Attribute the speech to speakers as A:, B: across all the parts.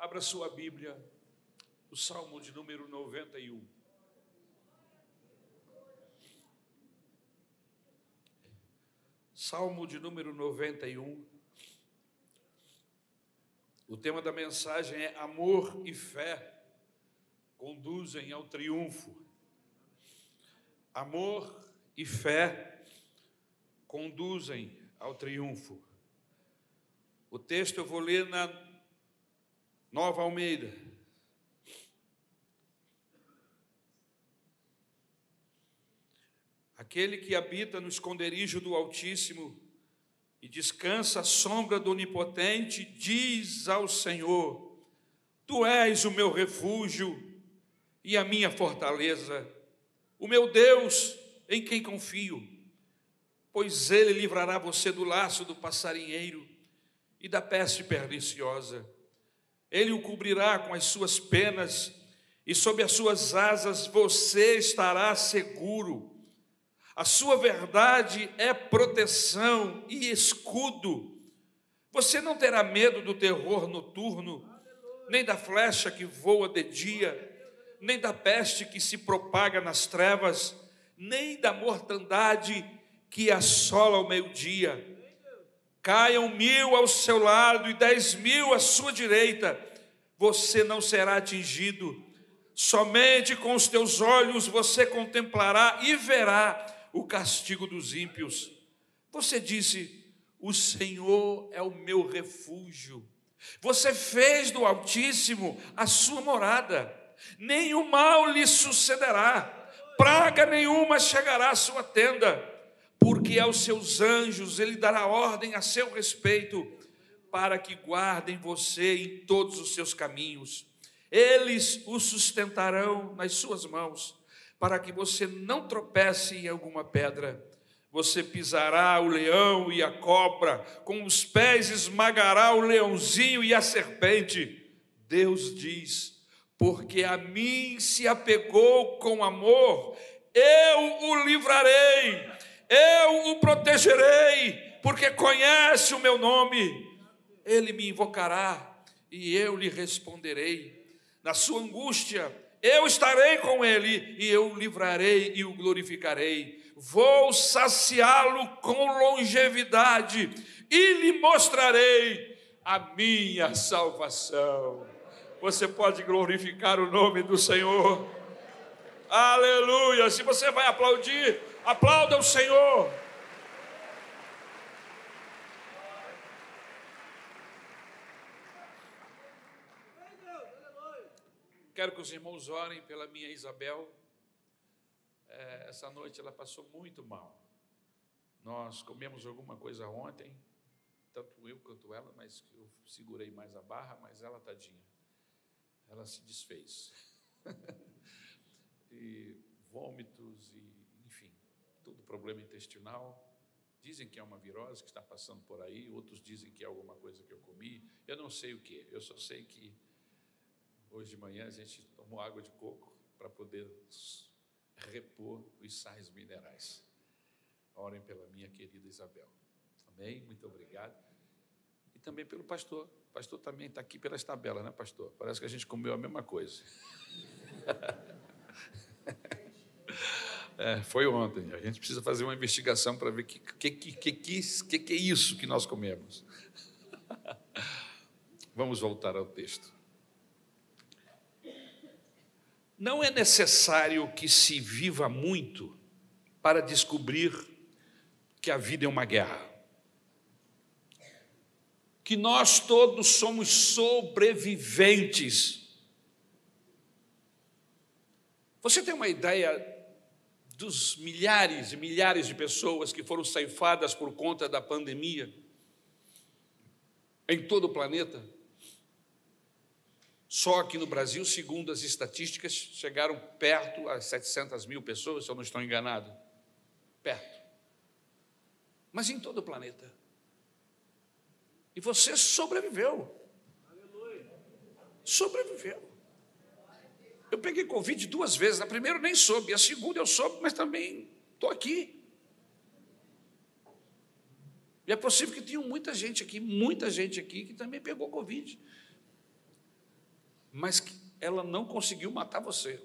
A: Abra sua Bíblia, o Salmo de número 91. Salmo de número 91. O tema da mensagem é Amor e fé conduzem ao triunfo. Amor e fé conduzem ao triunfo. O texto eu vou ler na Nova Almeida. Aquele que habita no esconderijo do Altíssimo e descansa à sombra do Onipotente, diz ao Senhor: Tu és o meu refúgio e a minha fortaleza, o meu Deus em quem confio, pois ele livrará você do laço do passarinheiro e da peste perniciosa. Ele o cobrirá com as suas penas e sob as suas asas você estará seguro. A sua verdade é proteção e escudo. Você não terá medo do terror noturno, nem da flecha que voa de dia, nem da peste que se propaga nas trevas, nem da mortandade que assola o meio-dia. Caiam mil ao seu lado e dez mil à sua direita, você não será atingido. Somente com os teus olhos você contemplará e verá o castigo dos ímpios. Você disse: O Senhor é o meu refúgio. Você fez do Altíssimo a sua morada nenhum mal lhe sucederá, praga nenhuma chegará à sua tenda, porque aos seus anjos ele dará ordem a seu respeito, para que guardem você em todos os seus caminhos. Eles o sustentarão nas suas mãos, para que você não tropece em alguma pedra. Você pisará o leão e a cobra, com os pés esmagará o leãozinho e a serpente. Deus diz: porque a mim se apegou com amor, eu o livrarei, eu o protegerei, porque conhece o meu nome. Ele me invocará e eu lhe responderei. Na sua angústia, eu estarei com ele e eu o livrarei e o glorificarei. Vou saciá-lo com longevidade e lhe mostrarei a minha salvação você pode glorificar o nome do Senhor. Aleluia! Se você vai aplaudir, aplauda o Senhor. Quero que os irmãos orem pela minha Isabel. É, essa noite ela passou muito mal. Nós comemos alguma coisa ontem, tanto eu quanto ela, mas eu segurei mais a barra, mas ela tadinha ela se desfez. e vômitos e, todo problema intestinal. Dizem que é uma virose que está passando por aí, outros dizem que é alguma coisa que eu comi. Eu não sei o que, eu só sei que hoje de manhã a gente tomou água de coco para poder repor os sais minerais. Orem pela minha querida Isabel. Amém? Muito obrigado. E também pelo pastor o pastor também está aqui pelas tabelas, né, pastor? Parece que a gente comeu a mesma coisa. É, foi ontem. A gente precisa fazer uma investigação para ver o que, que, que, que, que é isso que nós comemos. Vamos voltar ao texto. Não é necessário que se viva muito para descobrir que a vida é uma guerra que nós todos somos sobreviventes. Você tem uma ideia dos milhares e milhares de pessoas que foram ceifadas por conta da pandemia em todo o planeta? Só aqui no Brasil, segundo as estatísticas, chegaram perto a 700 mil pessoas, se eu não estou enganado. Perto. Mas em todo o planeta. E você sobreviveu. Sobreviveu. Eu peguei Covid duas vezes. A primeira eu nem soube, a segunda eu soube, mas também estou aqui. E é possível que tenha muita gente aqui, muita gente aqui, que também pegou Covid. mas ela não conseguiu matar você.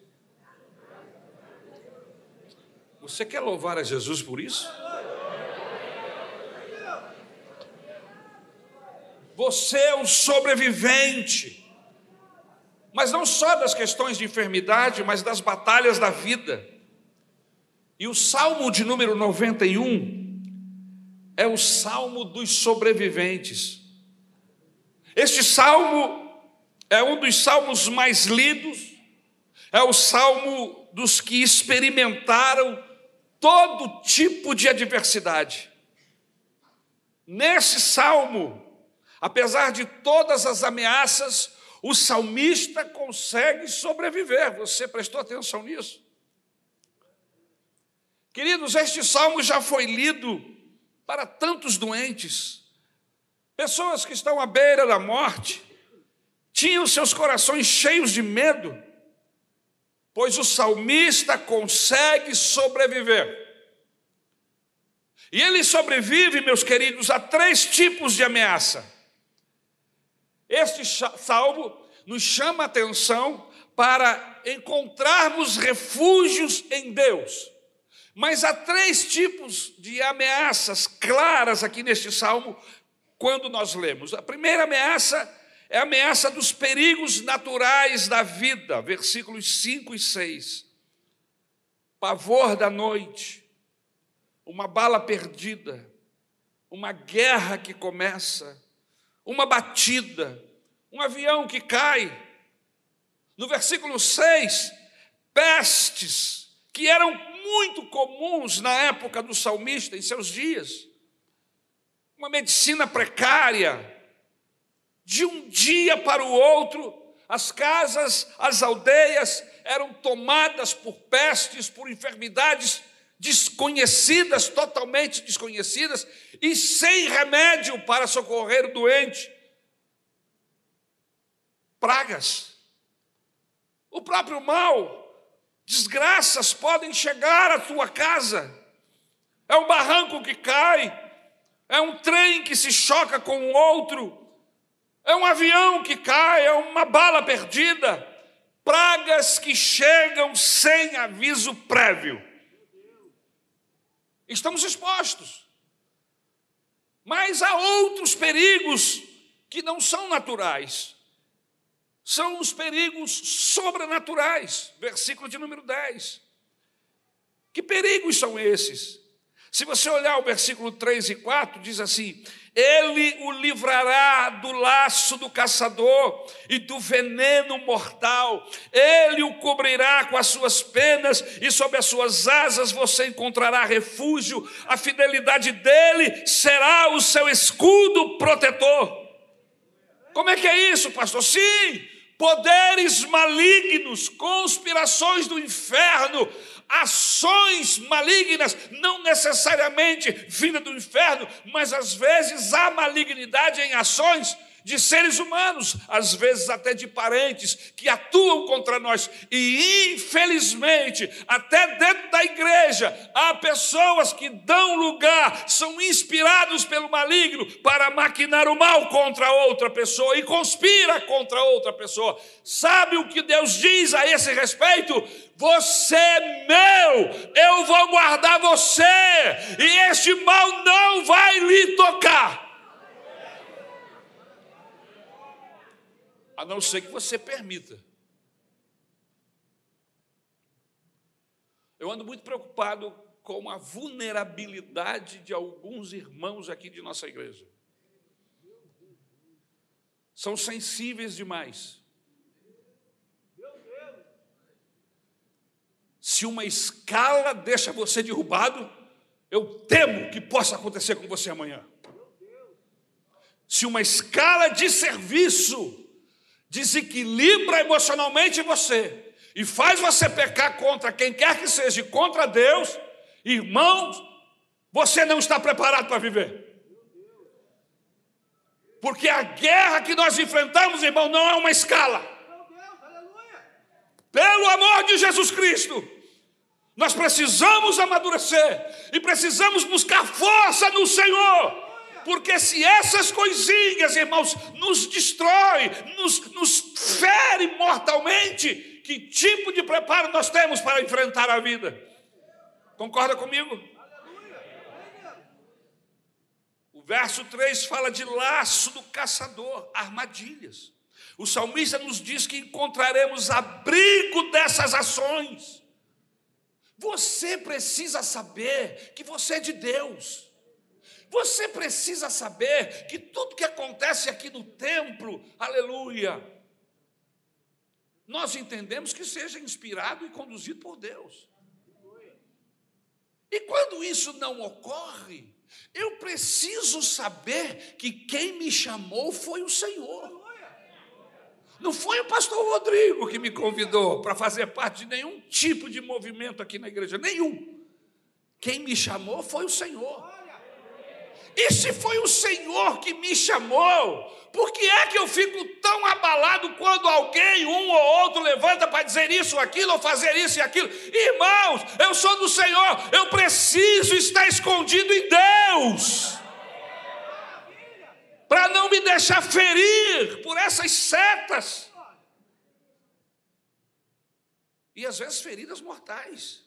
A: Você quer louvar a Jesus por isso? Você é um sobrevivente. Mas não só das questões de enfermidade, mas das batalhas da vida. E o Salmo de número 91 é o salmo dos sobreviventes. Este salmo é um dos salmos mais lidos, é o salmo dos que experimentaram todo tipo de adversidade. Nesse salmo, apesar de todas as ameaças, o salmista consegue sobreviver. Você prestou atenção nisso? Queridos, este salmo já foi lido para tantos doentes, pessoas que estão à beira da morte, tinham seus corações cheios de medo, pois o salmista consegue sobreviver. E ele sobrevive, meus queridos, a três tipos de ameaça. Este salmo nos chama a atenção para encontrarmos refúgios em Deus. Mas há três tipos de ameaças claras aqui neste salmo, quando nós lemos. A primeira ameaça é a ameaça dos perigos naturais da vida, versículos 5 e 6. Pavor da noite, uma bala perdida, uma guerra que começa, uma batida, um avião que cai. No versículo 6, pestes que eram muito comuns na época do salmista, em seus dias. Uma medicina precária. De um dia para o outro, as casas, as aldeias eram tomadas por pestes, por enfermidades desconhecidas, totalmente desconhecidas, e sem remédio para socorrer o doente. Pragas. O próprio mal Desgraças podem chegar à tua casa. É um barranco que cai, é um trem que se choca com outro, é um avião que cai, é uma bala perdida. Pragas que chegam sem aviso prévio. Estamos expostos. Mas há outros perigos que não são naturais são os perigos sobrenaturais. Versículo de número 10. Que perigos são esses? Se você olhar o versículo 3 e 4, diz assim: Ele o livrará do laço do caçador e do veneno mortal, ele o cobrirá com as suas penas e sob as suas asas você encontrará refúgio, a fidelidade dele será o seu escudo protetor. Como é que é isso, pastor? Sim, poderes malignos, conspirações do inferno, ações malignas, não necessariamente vinda do inferno, mas às vezes há malignidade em ações de seres humanos, às vezes até de parentes, que atuam contra nós. E, infelizmente, até dentro da igreja, há pessoas que dão lugar, são inspirados pelo maligno para maquinar o mal contra outra pessoa e conspira contra outra pessoa. Sabe o que Deus diz a esse respeito? Você é meu, eu vou guardar você, e este mal não vai lhe tocar. A não ser que você permita. Eu ando muito preocupado com a vulnerabilidade de alguns irmãos aqui de nossa igreja. São sensíveis demais. Se uma escala deixa você derrubado, eu temo que possa acontecer com você amanhã. Se uma escala de serviço desequilibra emocionalmente você e faz você pecar contra quem quer que seja, contra Deus, irmãos, você não está preparado para viver. Porque a guerra que nós enfrentamos, irmão, não é uma escala. Pelo amor de Jesus Cristo, nós precisamos amadurecer e precisamos buscar força no Senhor porque se essas coisinhas, irmãos, nos destrói, nos, nos fere mortalmente que tipo de preparo nós temos para enfrentar a vida. Concorda comigo? O verso 3 fala de laço do caçador, armadilhas. O salmista nos diz que encontraremos abrigo dessas ações. Você precisa saber que você é de Deus. Você precisa saber que tudo que acontece aqui no templo, aleluia, nós entendemos que seja inspirado e conduzido por Deus. E quando isso não ocorre, eu preciso saber que quem me chamou foi o Senhor. Não foi o pastor Rodrigo que me convidou para fazer parte de nenhum tipo de movimento aqui na igreja, nenhum. Quem me chamou foi o Senhor. E se foi o Senhor que me chamou, por que é que eu fico tão abalado quando alguém, um ou outro, levanta para dizer isso aquilo, ou fazer isso e aquilo? Irmãos, eu sou do Senhor, eu preciso estar escondido em Deus, para não me deixar ferir por essas setas, e às vezes feridas mortais.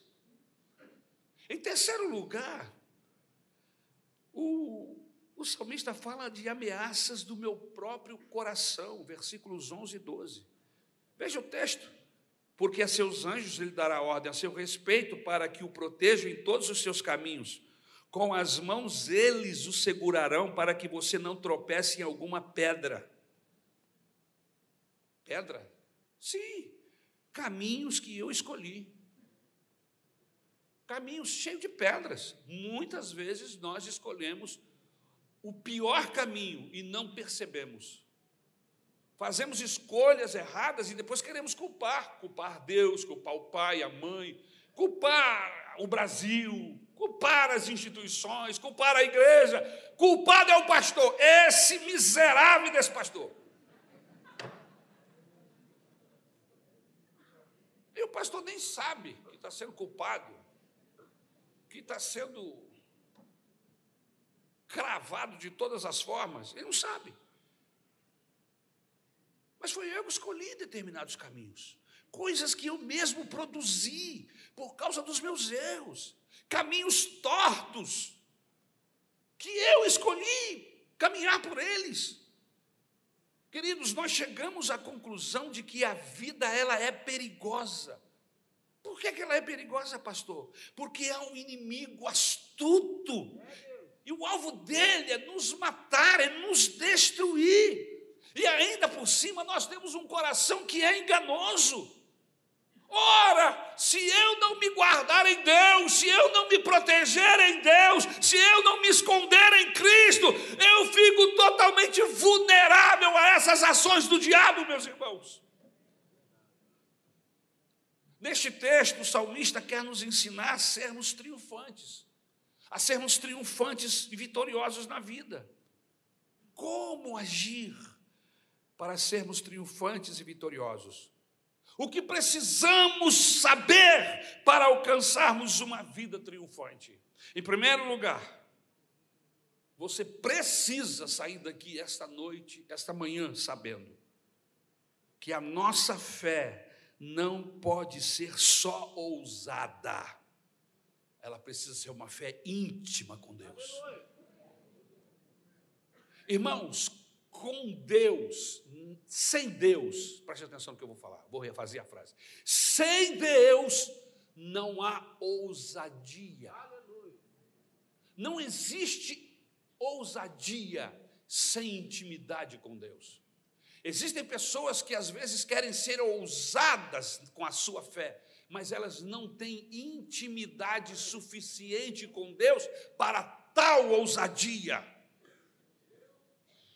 A: Em terceiro lugar, o, o salmista fala de ameaças do meu próprio coração, versículos 11 e 12. Veja o texto. Porque a seus anjos ele dará ordem a seu respeito para que o protejam em todos os seus caminhos. Com as mãos eles o segurarão para que você não tropece em alguma pedra. Pedra? Sim, caminhos que eu escolhi caminhos cheios de pedras. Muitas vezes nós escolhemos o pior caminho e não percebemos. Fazemos escolhas erradas e depois queremos culpar, culpar Deus, culpar o pai, a mãe, culpar o Brasil, culpar as instituições, culpar a igreja, culpado é o pastor, esse miserável desse pastor. E o pastor nem sabe que está sendo culpado que está sendo cravado de todas as formas, ele não sabe. Mas foi eu que escolhi determinados caminhos, coisas que eu mesmo produzi por causa dos meus erros, caminhos tortos, que eu escolhi caminhar por eles. Queridos, nós chegamos à conclusão de que a vida ela é perigosa. Por que, que ela é perigosa, pastor? Porque é um inimigo astuto. E o alvo dele é nos matar, é nos destruir. E ainda por cima nós temos um coração que é enganoso. Ora, se eu não me guardar em Deus, se eu não me proteger em Deus, se eu não me esconder em Cristo, eu fico totalmente vulnerável a essas ações do diabo, meus irmãos. Neste texto, o salmista quer nos ensinar a sermos triunfantes, a sermos triunfantes e vitoriosos na vida. Como agir para sermos triunfantes e vitoriosos? O que precisamos saber para alcançarmos uma vida triunfante? Em primeiro lugar, você precisa sair daqui esta noite, esta manhã, sabendo que a nossa fé não pode ser só ousada, ela precisa ser uma fé íntima com Deus. Irmãos, com Deus, sem Deus, preste atenção no que eu vou falar, vou refazer a frase. Sem Deus não há ousadia. Não existe ousadia sem intimidade com Deus. Existem pessoas que às vezes querem ser ousadas com a sua fé, mas elas não têm intimidade suficiente com Deus para tal ousadia.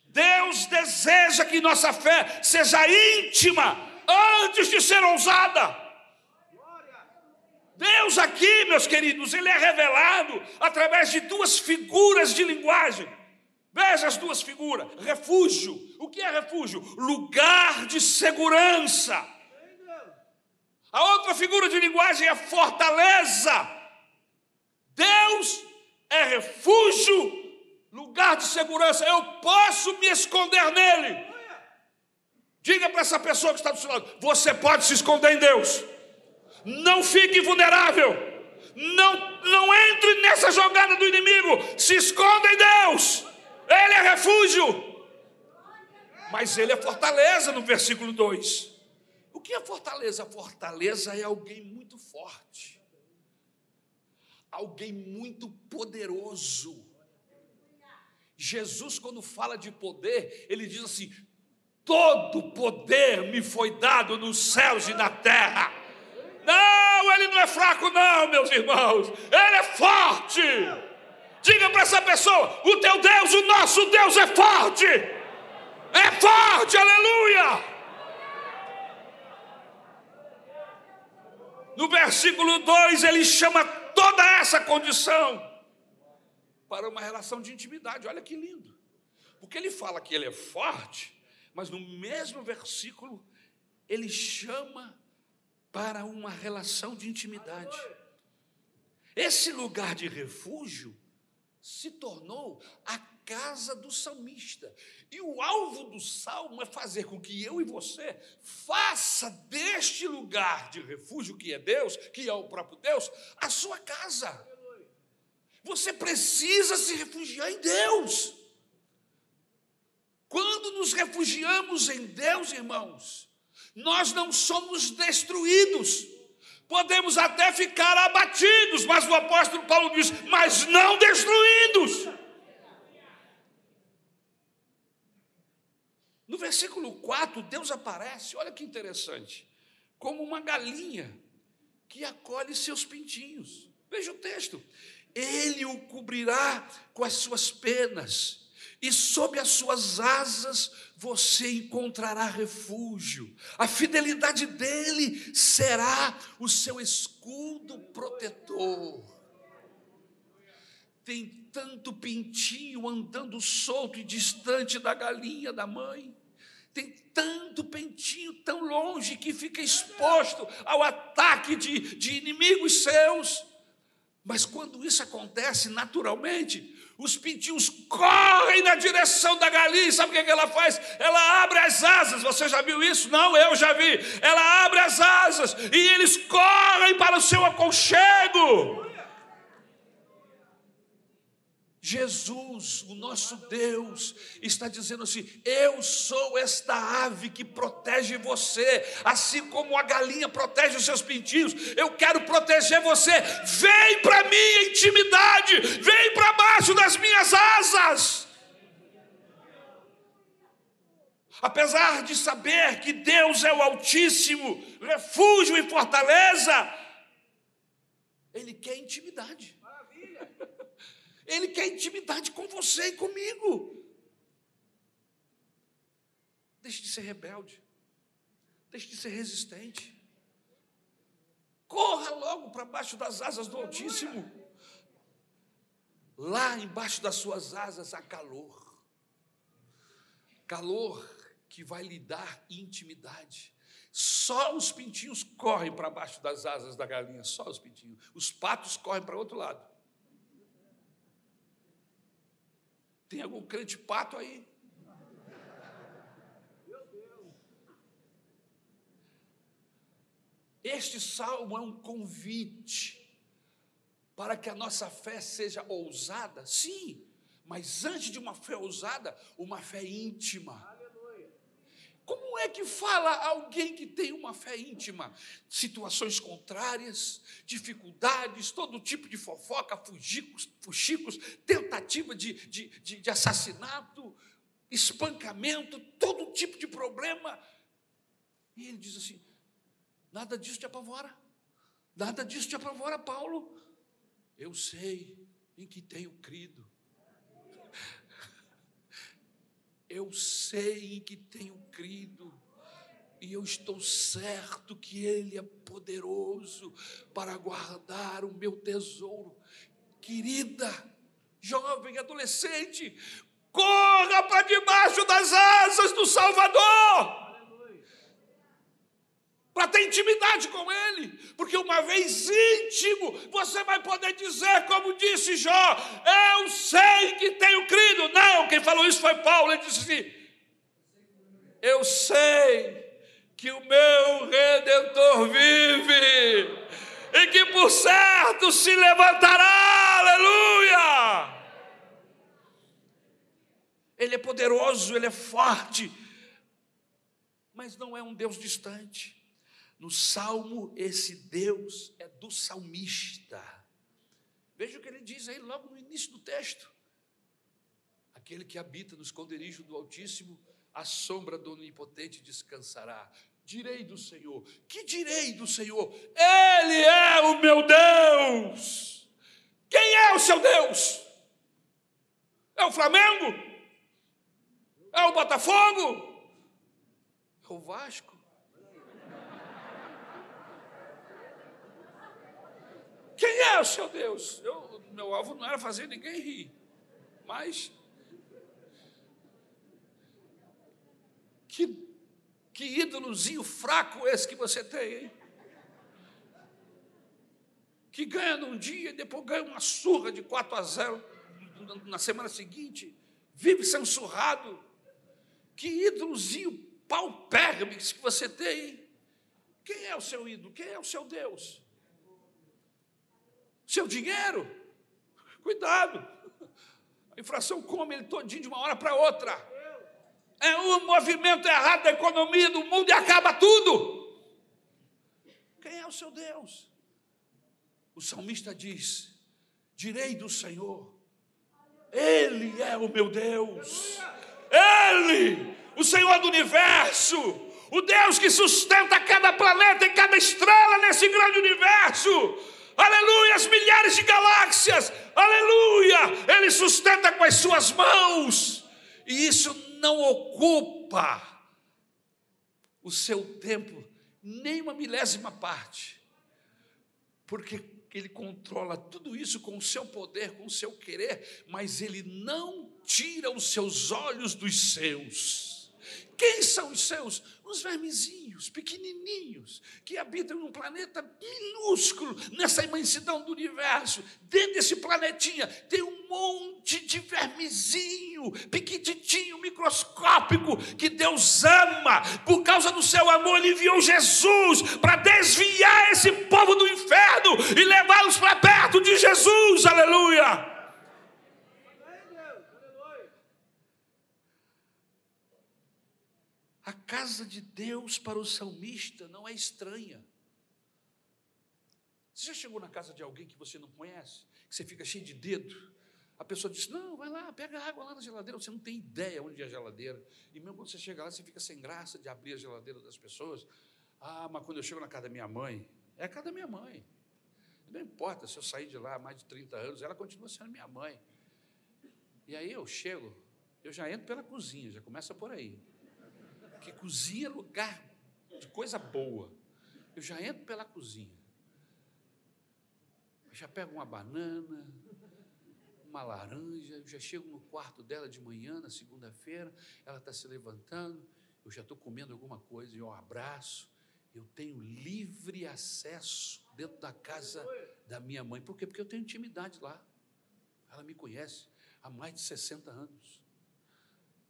A: Deus deseja que nossa fé seja íntima antes de ser ousada. Deus aqui, meus queridos, ele é revelado através de duas figuras de linguagem. Veja as duas figuras: refúgio. O que é refúgio? Lugar de segurança. A outra figura de linguagem é fortaleza. Deus é refúgio, lugar de segurança. Eu posso me esconder nele. Diga para essa pessoa que está do seu lado: você pode se esconder em Deus. Não fique vulnerável. Não, não entre nessa jogada do inimigo. Se esconda em Deus. Ele é refúgio. Mas ele é fortaleza no versículo 2. O que é fortaleza? Fortaleza é alguém muito forte. Alguém muito poderoso. Jesus, quando fala de poder, ele diz assim: todo poder me foi dado nos céus e na terra. Não, ele não é fraco, não, meus irmãos, ele é forte. Diga para essa pessoa: o teu Deus, o nosso Deus é forte, é forte, aleluia. No versículo 2, ele chama toda essa condição para uma relação de intimidade. Olha que lindo. Porque ele fala que ele é forte, mas no mesmo versículo ele chama para uma relação de intimidade. Esse lugar de refúgio se tornou a casa do salmista. E o alvo do salmo é fazer com que eu e você faça deste lugar de refúgio que é Deus, que é o próprio Deus, a sua casa. Você precisa se refugiar em Deus. Quando nos refugiamos em Deus, irmãos, nós não somos destruídos. Podemos até ficar abatidos, mas o apóstolo Paulo diz: mas não destruídos. No versículo 4, Deus aparece, olha que interessante, como uma galinha que acolhe seus pintinhos. Veja o texto. Ele o cobrirá com as suas penas e sob as suas asas você encontrará refúgio. A fidelidade dele será o seu escudo protetor. Tem tanto pintinho andando solto e distante da galinha da mãe. Tem tanto pentinho tão longe que fica exposto ao ataque de, de inimigos seus. Mas quando isso acontece naturalmente, os pintinhos correm na direção da galinha. Sabe o que, é que ela faz? Ela abre as asas. Você já viu isso? Não, eu já vi. Ela abre as asas e eles correm para o seu aconchego. Jesus, o nosso Deus, está dizendo assim: Eu sou esta ave que protege você, assim como a galinha protege os seus pintinhos, eu quero proteger você. Vem para minha intimidade, vem para baixo das minhas asas. Apesar de saber que Deus é o Altíssimo, refúgio e fortaleza, Ele quer intimidade. Ele quer intimidade com você e comigo. Deixe de ser rebelde. Deixe de ser resistente. Corra logo para baixo das asas do Altíssimo. Lá embaixo das suas asas há calor. Calor que vai lhe dar intimidade. Só os pintinhos correm para baixo das asas da galinha, só os pintinhos. Os patos correm para o outro lado. Tem algum crente pato aí? Este salmo é um convite para que a nossa fé seja ousada, sim, mas antes de uma fé ousada, uma fé íntima. Como é que fala alguém que tem uma fé íntima? Situações contrárias, dificuldades, todo tipo de fofoca, fugicos, fuxicos, tentativa de, de, de, de assassinato, espancamento, todo tipo de problema. E ele diz assim: nada disso te apavora, nada disso te apavora, Paulo. Eu sei em que tenho crido eu sei em que tenho crido, e eu estou certo que Ele é poderoso para guardar o meu tesouro. Querida, jovem, adolescente, corra para debaixo das asas do Salvador para ter intimidade com Ele, porque uma vez íntimo, você vai poder dizer, como disse Jó: Eu sei que tenho crido. Não, quem falou isso foi Paulo. Ele disse assim: Eu sei que o meu redentor vive e que por certo se levantará. Aleluia! Ele é poderoso, ele é forte, mas não é um Deus distante. No salmo, esse Deus é do salmista. Veja o que ele diz aí logo no início do texto. Aquele que habita no esconderijo do Altíssimo, a sombra do Onipotente descansará. Direi do Senhor, que direi do Senhor? Ele é o meu Deus. Quem é o seu Deus? É o Flamengo? É o Botafogo? É o Vasco? Quem é o seu Deus? Eu, meu alvo não era fazer ninguém rir, mas que, que ídolozinho fraco esse que você tem, hein? Que ganha num dia e depois ganha uma surra de 4 a 0 na semana seguinte, vive censurado. Que ídolozinho paupérrimo que você tem, hein? Quem é o seu ídolo? Quem é o seu Deus? Seu dinheiro, cuidado. A inflação come ele todinho de uma hora para outra. É um movimento errado da economia do mundo e acaba tudo. Quem é o seu Deus? O salmista diz: Direi do Senhor, Ele é o meu Deus. Ele, o Senhor do universo, o Deus que sustenta cada planeta e cada estrela nesse grande universo aleluia, as milhares de galáxias, aleluia, ele sustenta com as suas mãos, e isso não ocupa o seu tempo, nem uma milésima parte, porque ele controla tudo isso com o seu poder, com o seu querer, mas ele não tira os seus olhos dos seus. Quem são os seus? Os vermezinhos, pequenininhos, que habitam num planeta minúsculo, nessa imensidão do universo. Dentro desse planetinha tem um monte de vermezinho, pequititinho, microscópico, que Deus ama. Por causa do seu amor, Ele enviou Jesus para desviar esse povo do inferno e levá-los para perto de Jesus. Aleluia! A casa de Deus para o salmista não é estranha. Você já chegou na casa de alguém que você não conhece, que você fica cheio de dedo? A pessoa diz: Não, vai lá, pega água lá na geladeira. Você não tem ideia onde é a geladeira. E mesmo quando você chega lá, você fica sem graça de abrir a geladeira das pessoas. Ah, mas quando eu chego na casa da minha mãe, é a casa da minha mãe. Não importa se eu sair de lá há mais de 30 anos, ela continua sendo minha mãe. E aí eu chego, eu já entro pela cozinha, já começa por aí. Porque cozinha é lugar de coisa boa. Eu já entro pela cozinha. Eu já pego uma banana, uma laranja, eu já chego no quarto dela de manhã, na segunda-feira, ela está se levantando, eu já estou comendo alguma coisa, eu abraço, eu tenho livre acesso dentro da casa da minha mãe. Por quê? Porque eu tenho intimidade lá. Ela me conhece há mais de 60 anos.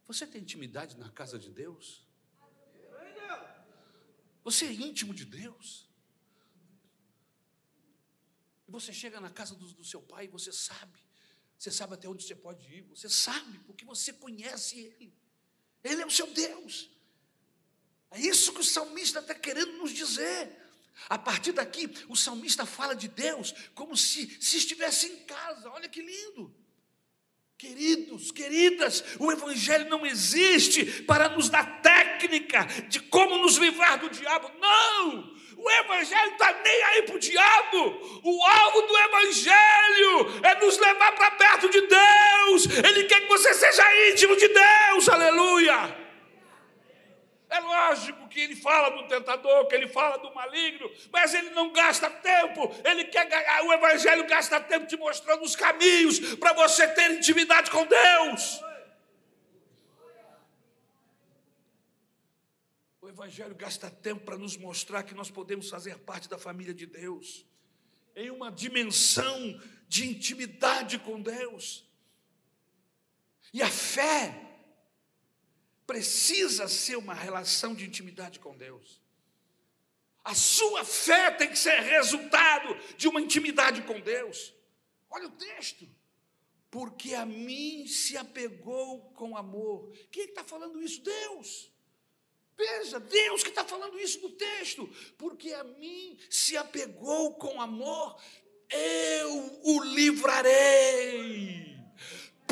A: Você tem intimidade na casa de Deus? Você é íntimo de Deus. E você chega na casa do, do seu pai e você sabe. Você sabe até onde você pode ir. Você sabe, porque você conhece Ele. Ele é o seu Deus. É isso que o salmista está querendo nos dizer. A partir daqui, o salmista fala de Deus como se, se estivesse em casa. Olha que lindo. Queridos, queridas, o Evangelho não existe para nos dar técnica de como nos livrar do diabo. Não! O Evangelho está nem aí para o diabo. O alvo do Evangelho é nos levar para perto de Deus. Ele quer que você seja íntimo de Deus. Aleluia! É lógico que ele fala do tentador, que ele fala do maligno, mas ele não gasta tempo, ele quer ganhar, o Evangelho gasta tempo te mostrando os caminhos para você ter intimidade com Deus. O Evangelho gasta tempo para nos mostrar que nós podemos fazer parte da família de Deus, em uma dimensão de intimidade com Deus. E a fé precisa ser uma relação de intimidade com Deus. A sua fé tem que ser resultado de uma intimidade com Deus. Olha o texto. Porque a mim se apegou com amor. Quem é está falando isso? Deus. Veja, Deus que está falando isso no texto. Porque a mim se apegou com amor, eu o livrarei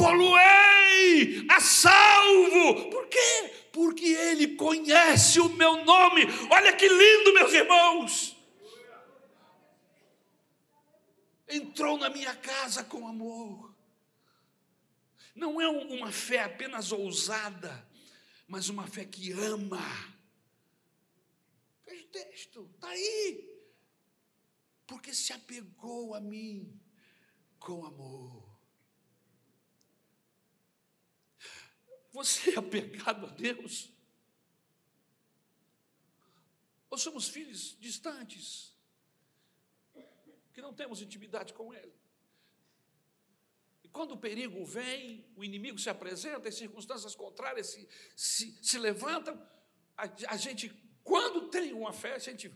A: poluei a salvo. Por quê? Porque ele conhece o meu nome. Olha que lindo, meus irmãos. Entrou na minha casa com amor. Não é uma fé apenas ousada, mas uma fé que ama. Veja o texto, está aí. Porque se apegou a mim com amor. Você é apegado a Deus? Ou somos filhos distantes, que não temos intimidade com Ele? E quando o perigo vem, o inimigo se apresenta, as circunstâncias contrárias se, se, se levantam, a, a gente, quando tem uma fé, a gente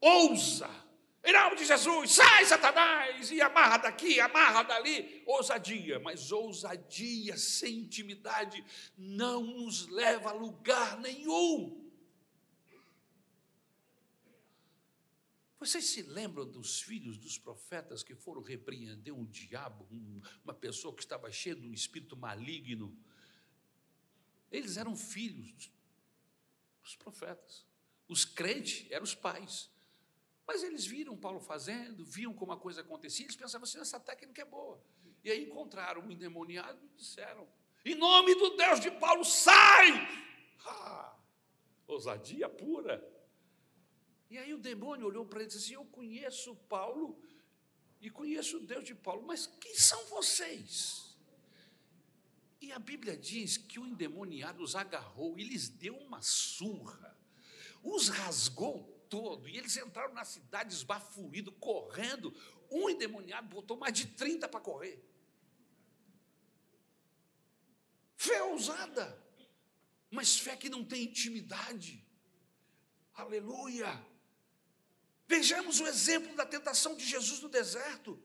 A: ousa em nome de Jesus, sai Satanás, e amarra daqui, amarra dali. Ousadia, mas ousadia sem intimidade não nos leva a lugar nenhum. Vocês se lembram dos filhos dos profetas que foram repreender um diabo, uma pessoa que estava cheia de um espírito maligno? Eles eram filhos dos profetas. Os crentes eram os pais. Mas eles viram Paulo fazendo, viam como a coisa acontecia, eles pensavam assim: essa técnica é boa. E aí encontraram um endemoniado e disseram: em nome do Deus de Paulo, sai! Ah, ousadia pura. E aí o demônio olhou para ele e disse assim: Eu conheço Paulo e conheço o Deus de Paulo, mas quem são vocês? E a Bíblia diz que o endemoniado os agarrou e lhes deu uma surra, os rasgou todo. E eles entraram na cidade esbaforido, correndo. Um endemoniado botou mais de 30 para correr. Fé ousada, mas fé que não tem intimidade. Aleluia. Vejamos o exemplo da tentação de Jesus no deserto.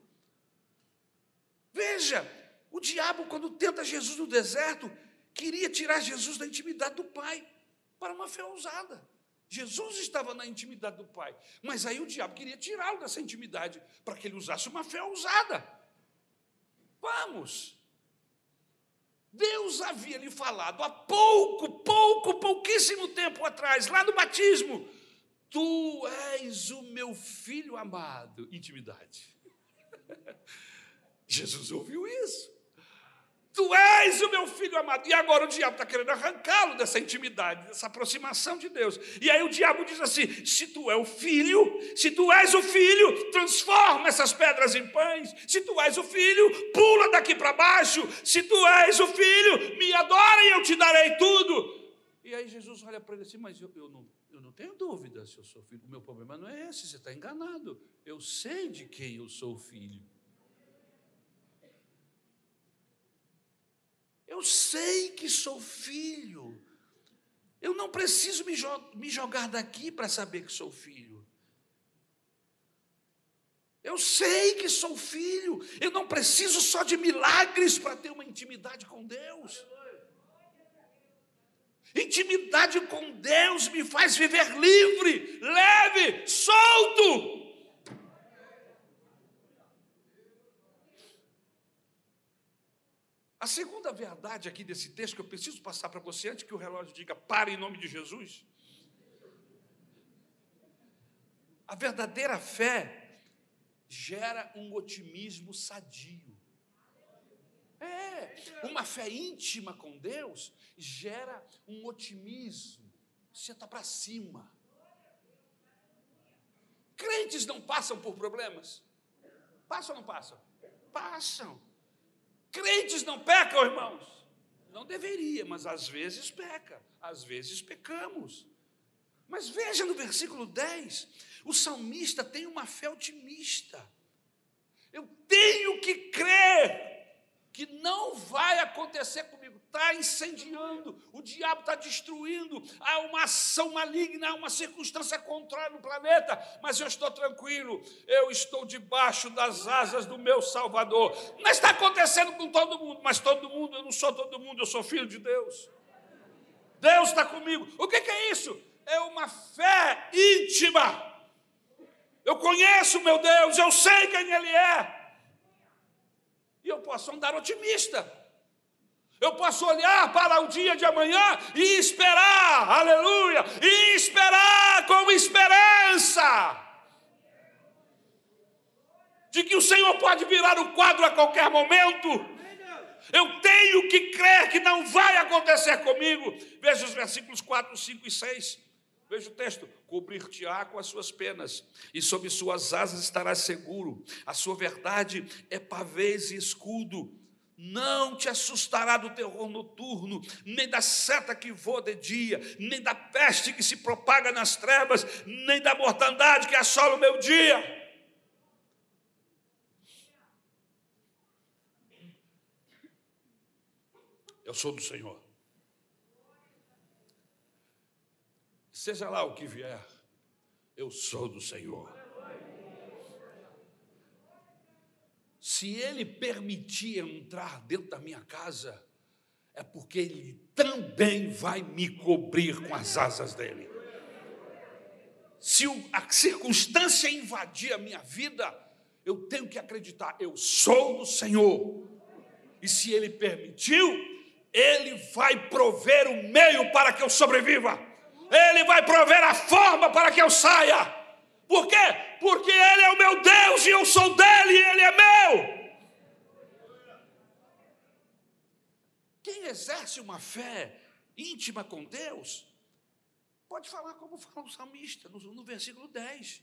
A: Veja, o diabo, quando tenta Jesus no deserto, queria tirar Jesus da intimidade do Pai para uma fé ousada. Jesus estava na intimidade do Pai, mas aí o diabo queria tirá-lo dessa intimidade para que ele usasse uma fé ousada. Vamos! Deus havia lhe falado há pouco, pouco, pouquíssimo tempo atrás, lá no batismo: Tu és o meu filho amado. Intimidade. Jesus ouviu isso. Tu és o meu filho amado. E agora o diabo está querendo arrancá-lo dessa intimidade, dessa aproximação de Deus. E aí o diabo diz assim: se tu és o filho, se tu és o filho, transforma essas pedras em pães. Se tu és o filho, pula daqui para baixo. Se tu és o filho, me adora e eu te darei tudo. E aí Jesus olha para ele assim: mas eu, eu, não, eu não tenho dúvida se eu sou filho. O meu problema não é esse, você está enganado. Eu sei de quem eu sou filho. Eu sei que sou filho. Eu não preciso me, jo me jogar daqui para saber que sou filho. Eu sei que sou filho. Eu não preciso só de milagres para ter uma intimidade com Deus. Intimidade com Deus me faz viver livre, leve, solto. A segunda verdade aqui desse texto que eu preciso passar para você antes que o relógio diga para em nome de Jesus. A verdadeira fé gera um otimismo sadio. É, uma fé íntima com Deus gera um otimismo. Você está para cima. Crentes não passam por problemas? Passam ou não passam? Passam. Crentes não pecam, irmãos? Não deveria, mas às vezes peca, às vezes pecamos. Mas veja no versículo 10, o salmista tem uma fé otimista. Eu tenho que crer que não vai acontecer. Está incendiando, o diabo está destruindo, há uma ação maligna, há uma circunstância contrária no planeta, mas eu estou tranquilo, eu estou debaixo das asas do meu Salvador. Não está acontecendo com todo mundo, mas todo mundo, eu não sou todo mundo, eu sou filho de Deus. Deus está comigo. O que é isso? É uma fé íntima. Eu conheço meu Deus, eu sei quem Ele é. E eu posso andar otimista. Eu posso olhar para o dia de amanhã e esperar, aleluia, e esperar com esperança. De que o Senhor pode virar o quadro a qualquer momento. Eu tenho que crer que não vai acontecer comigo. Veja os versículos 4, 5 e 6. Veja o texto: cobrir-te-á com as suas penas, e sob suas asas estarás seguro. A sua verdade é pavês e escudo não te assustará do terror noturno, nem da seta que voa de dia, nem da peste que se propaga nas trevas, nem da mortandade que assola o meu dia. Eu sou do Senhor. Seja lá o que vier, eu sou do Senhor. Se ele permitir entrar dentro da minha casa, é porque ele também vai me cobrir com as asas dele. Se a circunstância invadir a minha vida, eu tenho que acreditar, eu sou do Senhor. E se ele permitiu, ele vai prover o meio para que eu sobreviva. Ele vai prover a forma para que eu saia. Por quê? Porque Ele é o meu Deus e eu sou dele e Ele é meu. Quem exerce uma fé íntima com Deus, pode falar como fala o salmista no, no versículo 10.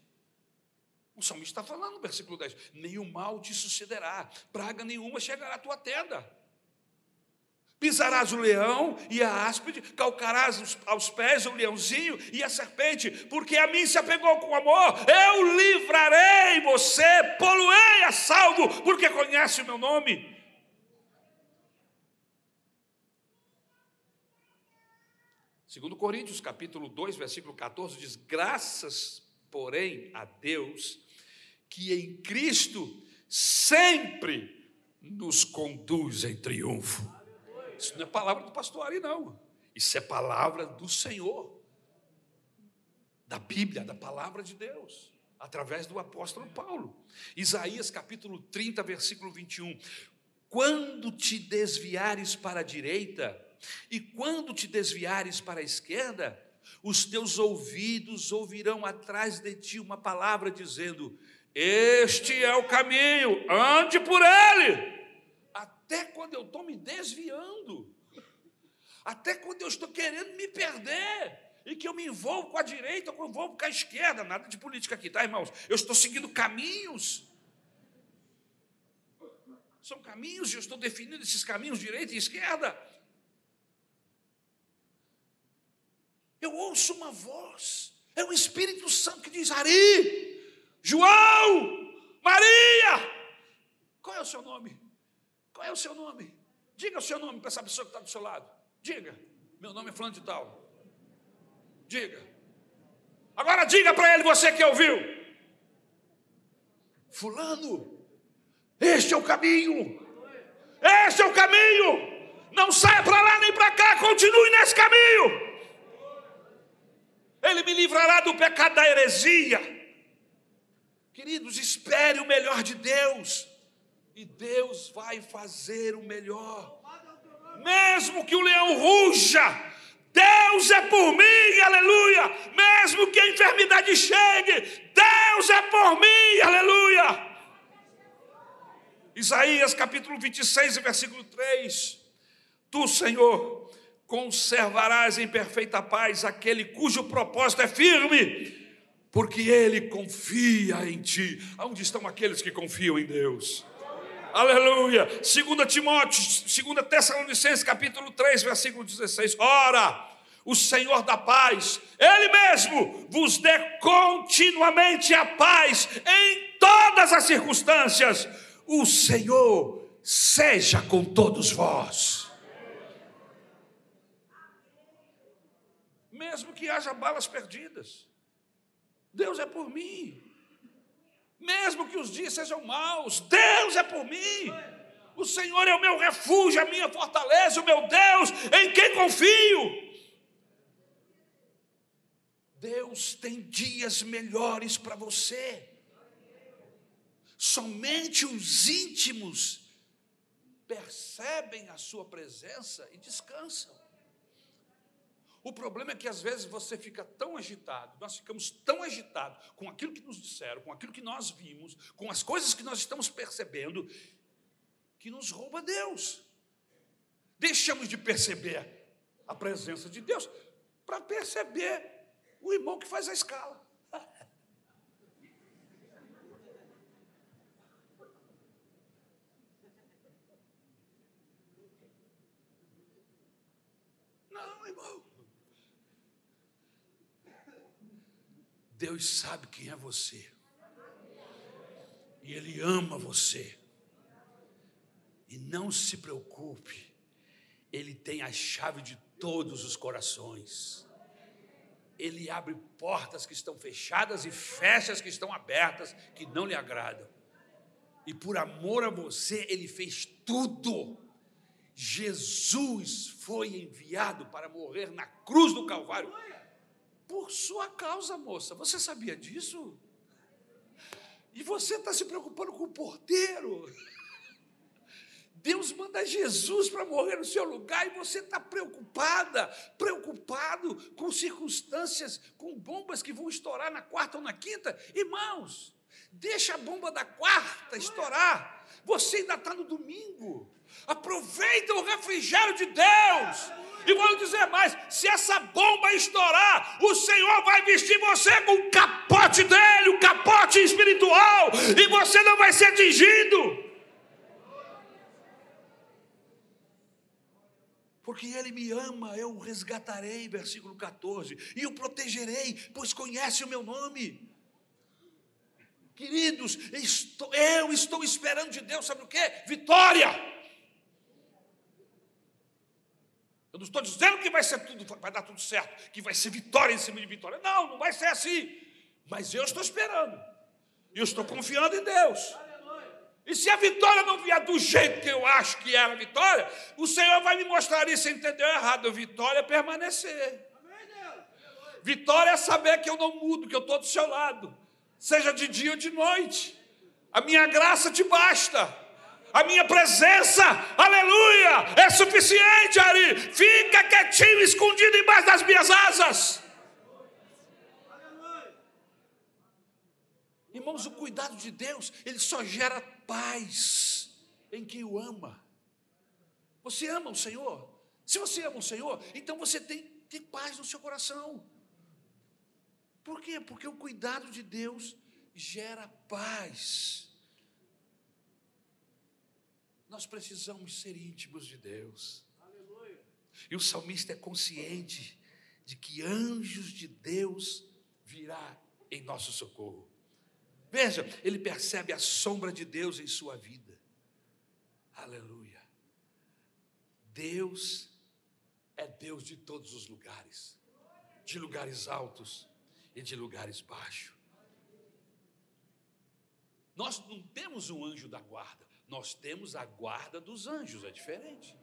A: O salmista está falando no versículo 10: nenhum mal te sucederá, praga nenhuma chegará à tua tenda. Pisarás o leão e a áspide, calcarás aos pés o leãozinho e a serpente, porque a mim se apegou com amor, eu livrarei você, poluei a salvo, porque conhece o meu nome. Segundo Coríntios, capítulo 2, versículo 14, diz, graças, porém, a Deus, que em Cristo sempre nos conduz em triunfo. Isso não é palavra do pastor Ari, não. Isso é palavra do Senhor, da Bíblia, da palavra de Deus, através do apóstolo Paulo. Isaías capítulo 30, versículo 21. Quando te desviares para a direita, e quando te desviares para a esquerda, os teus ouvidos ouvirão atrás de ti uma palavra dizendo: Este é o caminho, ande por ele até quando eu estou me desviando, até quando eu estou querendo me perder, e que eu me envolvo com a direita eu me envolvo com a esquerda, nada de política aqui, tá, irmãos? Eu estou seguindo caminhos. São caminhos e eu estou definindo esses caminhos, direita e esquerda. Eu ouço uma voz, é o Espírito Santo que diz: Ari, João, Maria, qual é o seu nome? Qual é o seu nome? Diga o seu nome para essa pessoa que está do seu lado. Diga. Meu nome é Fulano de Tal. Diga. Agora diga para ele, você que ouviu. Fulano, este é o caminho. Este é o caminho. Não saia para lá nem para cá, continue nesse caminho. Ele me livrará do pecado da heresia. Queridos, espere o melhor de Deus e Deus vai fazer o melhor. Mesmo que o leão ruja, Deus é por mim, aleluia. Mesmo que a enfermidade chegue, Deus é por mim, aleluia. Isaías capítulo 26, versículo 3: Tu, Senhor, conservarás em perfeita paz aquele cujo propósito é firme, porque ele confia em ti. Onde estão aqueles que confiam em Deus? aleluia. 2 Timóteo, 2 Tessalonicenses, capítulo 3, versículo 16. Ora, o Senhor da paz, Ele mesmo vos dê continuamente a paz em todas as circunstâncias. O Senhor seja com todos vós. Mesmo que haja balas perdidas, Deus é por mim. Mesmo que os dias sejam maus, Deus é por mim. O Senhor é o meu refúgio, a minha fortaleza, o meu Deus, em quem confio. Deus tem dias melhores para você. Somente os íntimos percebem a sua presença e descansam. O problema é que às vezes você fica tão agitado, nós ficamos tão agitados com aquilo que nos disseram, com aquilo que nós vimos, com as coisas que nós estamos percebendo, que nos rouba Deus. Deixamos de perceber a presença de Deus para perceber o irmão que faz a escala. Não, irmão. Deus sabe quem é você. E Ele ama você. E não se preocupe, Ele tem a chave de todos os corações. Ele abre portas que estão fechadas e fecha as que estão abertas, que não lhe agradam. E por amor a você, Ele fez tudo. Jesus foi enviado para morrer na cruz do Calvário por sua causa, moça. Você sabia disso? E você está se preocupando com o porteiro. Deus manda Jesus para morrer no seu lugar e você está preocupada, preocupado com circunstâncias, com bombas que vão estourar na quarta ou na quinta. Irmãos, deixa a bomba da quarta estourar. Você ainda está no domingo. Aproveita o refrigério de Deus. E vou dizer mais: se essa bomba estourar, o Senhor vai vestir você com o capote dele, o capote espiritual, e você não vai ser atingido. Porque ele me ama, eu o resgatarei, versículo 14, e o protegerei, pois conhece o meu nome. Queridos, estou, eu estou esperando de Deus, sabe o que? Vitória. Eu não estou dizendo que vai ser tudo, vai dar tudo certo, que vai ser vitória em cima de vitória. Não, não vai ser assim. Mas eu estou esperando. Eu estou confiando em Deus. E se a vitória não vier do jeito que eu acho que era a vitória, o Senhor vai me mostrar isso, entendeu errado. Vitória é permanecer. Vitória é saber que eu não mudo, que eu estou do seu lado, seja de dia ou de noite. A minha graça te basta a minha presença, aleluia, é suficiente, Ari. Fica quietinho, escondido embaixo das minhas asas. Irmãos, o cuidado de Deus, ele só gera paz em quem o ama. Você ama o Senhor? Se você ama o Senhor, então você tem, tem paz no seu coração. Por quê? Porque o cuidado de Deus gera paz. Nós precisamos ser íntimos de Deus. Aleluia. E o salmista é consciente de que anjos de Deus virá em nosso socorro. Veja, ele percebe a sombra de Deus em sua vida. Aleluia. Deus é Deus de todos os lugares, de lugares altos e de lugares baixos. Nós não temos um anjo da guarda, nós temos a guarda dos anjos, é diferente.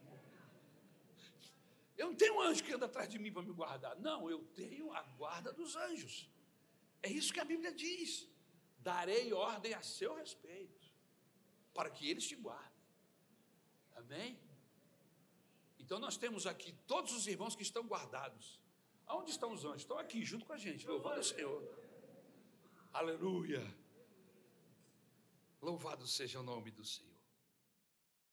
A: Eu não tenho um anjo que anda atrás de mim para me guardar. Não, eu tenho a guarda dos anjos. É isso que a Bíblia diz. Darei ordem a seu respeito, para que eles te guardem. Amém? Então nós temos aqui todos os irmãos que estão guardados. Aonde estão os anjos? Estão aqui junto com a gente, louvando o Senhor. Aleluia. Louvado seja o nome do Senhor.